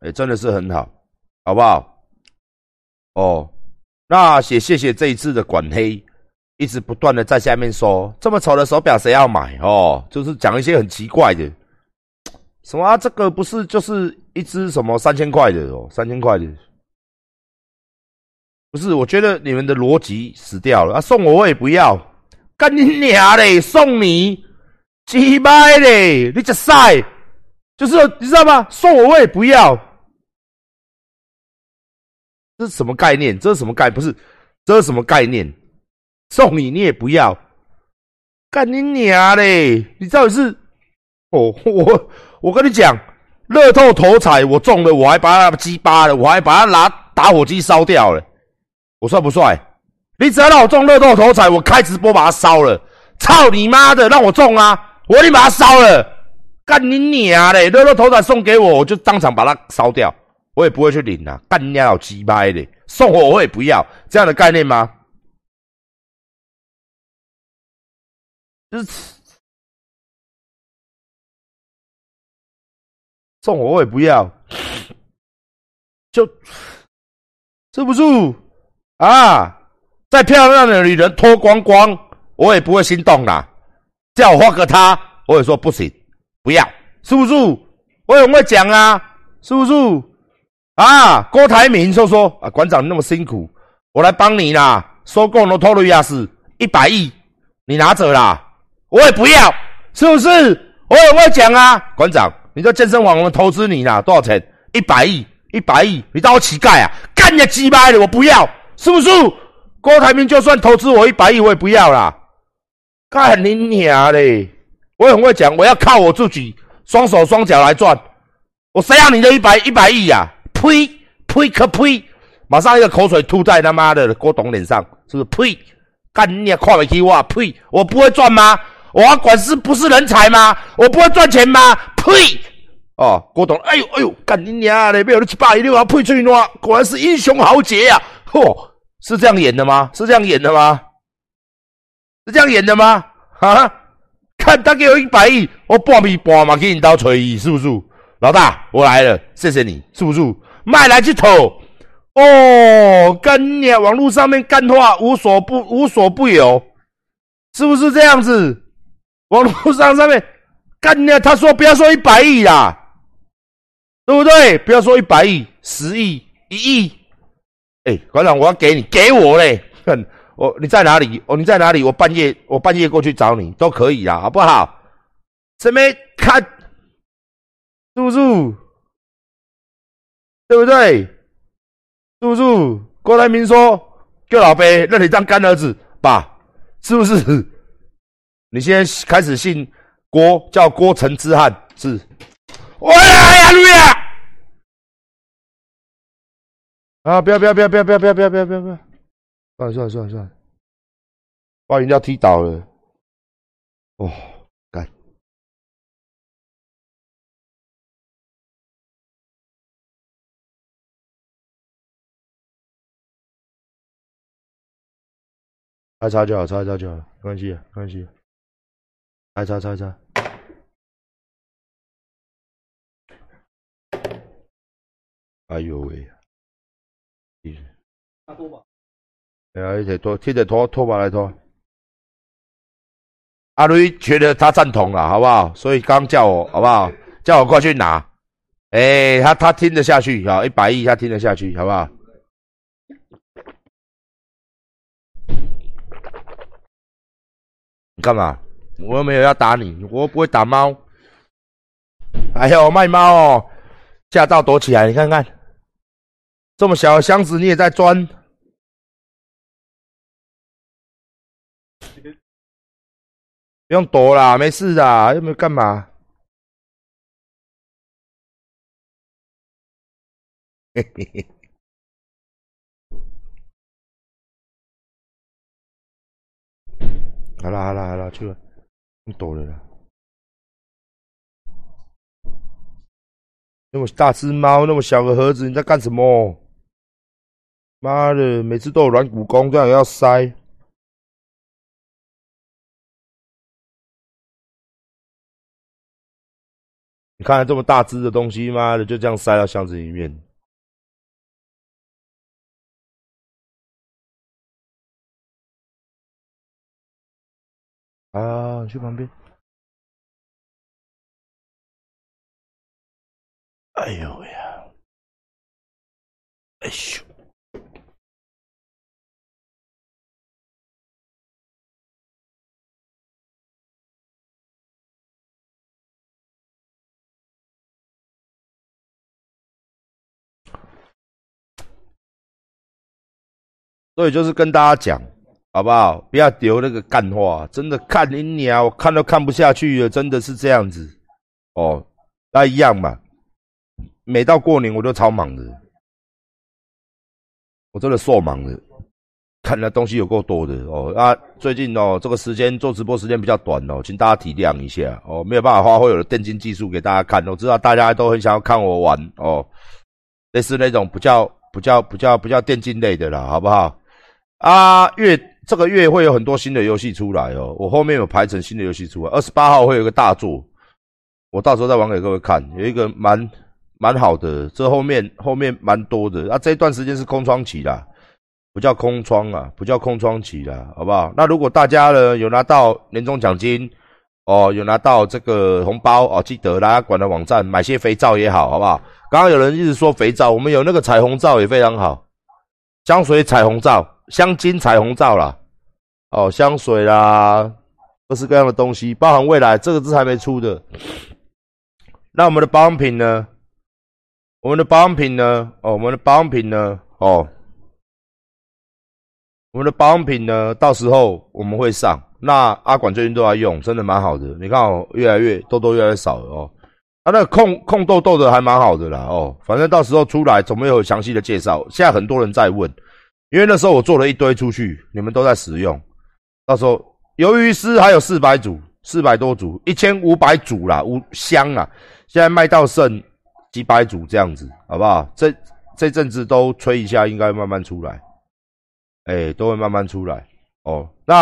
哎，真的是很好，好不好？哦，那也谢谢这一次的管黑，一直不断的在下面说，这么丑的手表谁要买？哦，就是讲一些很奇怪的，什么啊？这个不是就是一只什么三千块的哦，三千块的。不是，我觉得你们的逻辑死掉了啊！送我我也不要，干你娘嘞！送你几百嘞！你这晒，就是你知道吗？送我我也不要，这是什么概念？这是什么概？不是，这是什么概念？送你你也不要，干你娘嘞！你到底是？哦，我我跟你讲，乐透头彩我中了，我还把它鸡巴了，我还把它拿打火机烧掉了。我帅不帅？你只要让我中乐透头彩，我开直播把它烧了！操你妈的，让我中啊！我你把它烧了，干你娘嘞！乐透头彩送给我，我就当场把它烧掉，我也不会去领啊！干你老鸡巴的，送我我也不要，这样的概念吗？就是送我我也不要，就这不住。啊！再漂亮的女人脱光光，我也不会心动啦。叫我画个她，我也说不行，不要，是不是？我很会讲啊，是不是？啊，郭台铭说说啊，馆长那么辛苦，我来帮你啦。收购诺托瑞亚斯一百亿，你拿走啦，我也不要，是不是？我很会讲啊，馆长，你在健身房我们投资你啦，多少钱？一百亿，一百亿，你当我乞丐啊？干你鸡巴的，我不要。是不是？郭台铭就算投资我一百亿，我也不要啦！干你娘嘞！我很会讲，我要靠我自己双手双脚来赚。我谁要你的一百一百亿呀？呸呸可呸！马上一个口水吐在他妈的郭董脸上，是不是？呸！干你娘，看不起我！呸！我不会赚吗？我要管是不是人才吗？我不会赚钱吗？呸！哦，郭董，哎呦哎呦，干你娘嘞！没有七百亿，你要配最多，果然是英雄豪杰呀！嚯！是这样演的吗？是这样演的吗？是这样演的吗？啊！看他给我一百亿，我半米半嘛给你刀锤，是不是？老大，我来了，谢谢你，是不是？卖来去投哦，跟你网络上面干话无所不无所不有，是不是这样子？网络上上面干你，他说不要说一百亿啦，对不对？不要说一百亿，十亿、一亿。哎，馆长，我要给你，给我嘞！哼，我你在哪里？哦，你在哪里？我半夜我半夜过去找你都可以啊，好不好？这边看？是不是？对不对？是不是？郭台铭说叫老贝让你当干儿子，爸，是不是？你现在开始姓郭，叫郭成之汉，是？哎呀呀，路亚。啊！不要不要不要不要不要不要不要不要不要！算了算了算了算了，把人家踢倒了。哦，干！擦擦就好，擦擦就好，没关系，没关系。擦擦擦擦。哎呦喂！拿拖把，哎呀，一起拖，贴着拖拖把来拖。阿瑞觉得他赞同了，好不好？所以刚叫我，好不好？叫我过去拿。哎，他他听得下去，好，一百亿他听得下去，好不好？你干嘛？我又没有要打你，我又不会打猫。哎呦，卖猫哦，驾照躲起来，你看看。这么小的箱子你也在钻？不用躲啦，没事的，又没有干嘛。嘿嘿嘿。好了好了好了，去了，你躲了啦。那么大只猫，那么小个盒子，你在干什么？妈的，每次都有软骨功，这样要塞。你看这么大只的东西，妈的就这样塞到箱子里面。啊，你去旁边。哎呦呀！哎咻！所以就是跟大家讲，好不好？不要丢那个干话，真的看你鸟，我看都看不下去了，真的是这样子哦，那一样嘛。每到过年我都超忙的，我真的瘦忙的，看的东西有够多的哦。啊，最近哦，这个时间做直播时间比较短哦，请大家体谅一下哦，没有办法发挥我的电竞技术给大家看。我知道大家都很想要看我玩哦，类似那种不叫不叫不叫不叫电竞类的啦，好不好？啊，月这个月会有很多新的游戏出来哦，我后面有排成新的游戏出来，二十八号会有个大作，我到时候再玩给各位看，有一个蛮蛮好的，这后面后面蛮多的，啊，这一段时间是空窗期啦，不叫空窗啊，不叫空窗期啦，好不好？那如果大家呢有拿到年终奖金，哦，有拿到这个红包哦，记得大家管的网站买些肥皂也好，好不好？刚刚有人一直说肥皂，我们有那个彩虹皂也非常好，香水彩虹皂。香精彩虹皂啦，哦，香水啦，各式各样的东西，包含未来这个字还没出的。那我们的保养品呢？我们的保养品呢？哦，我们的保养品呢？哦，我们的保养品呢？到时候我们会上。那阿管最近都在用，真的蛮好的。你看哦，越来越痘痘越来越少了哦。啊那控控痘痘的还蛮好的啦哦。反正到时候出来总会有详细的介绍。现在很多人在问。因为那时候我做了一堆出去，你们都在使用。到时候鱿鱼丝还有四百组，四百多组，一千五百组啦，五箱啦！现在卖到剩几百组这样子，好不好？这这阵子都吹一下，应该慢慢出来。哎，都会慢慢出来哦。那。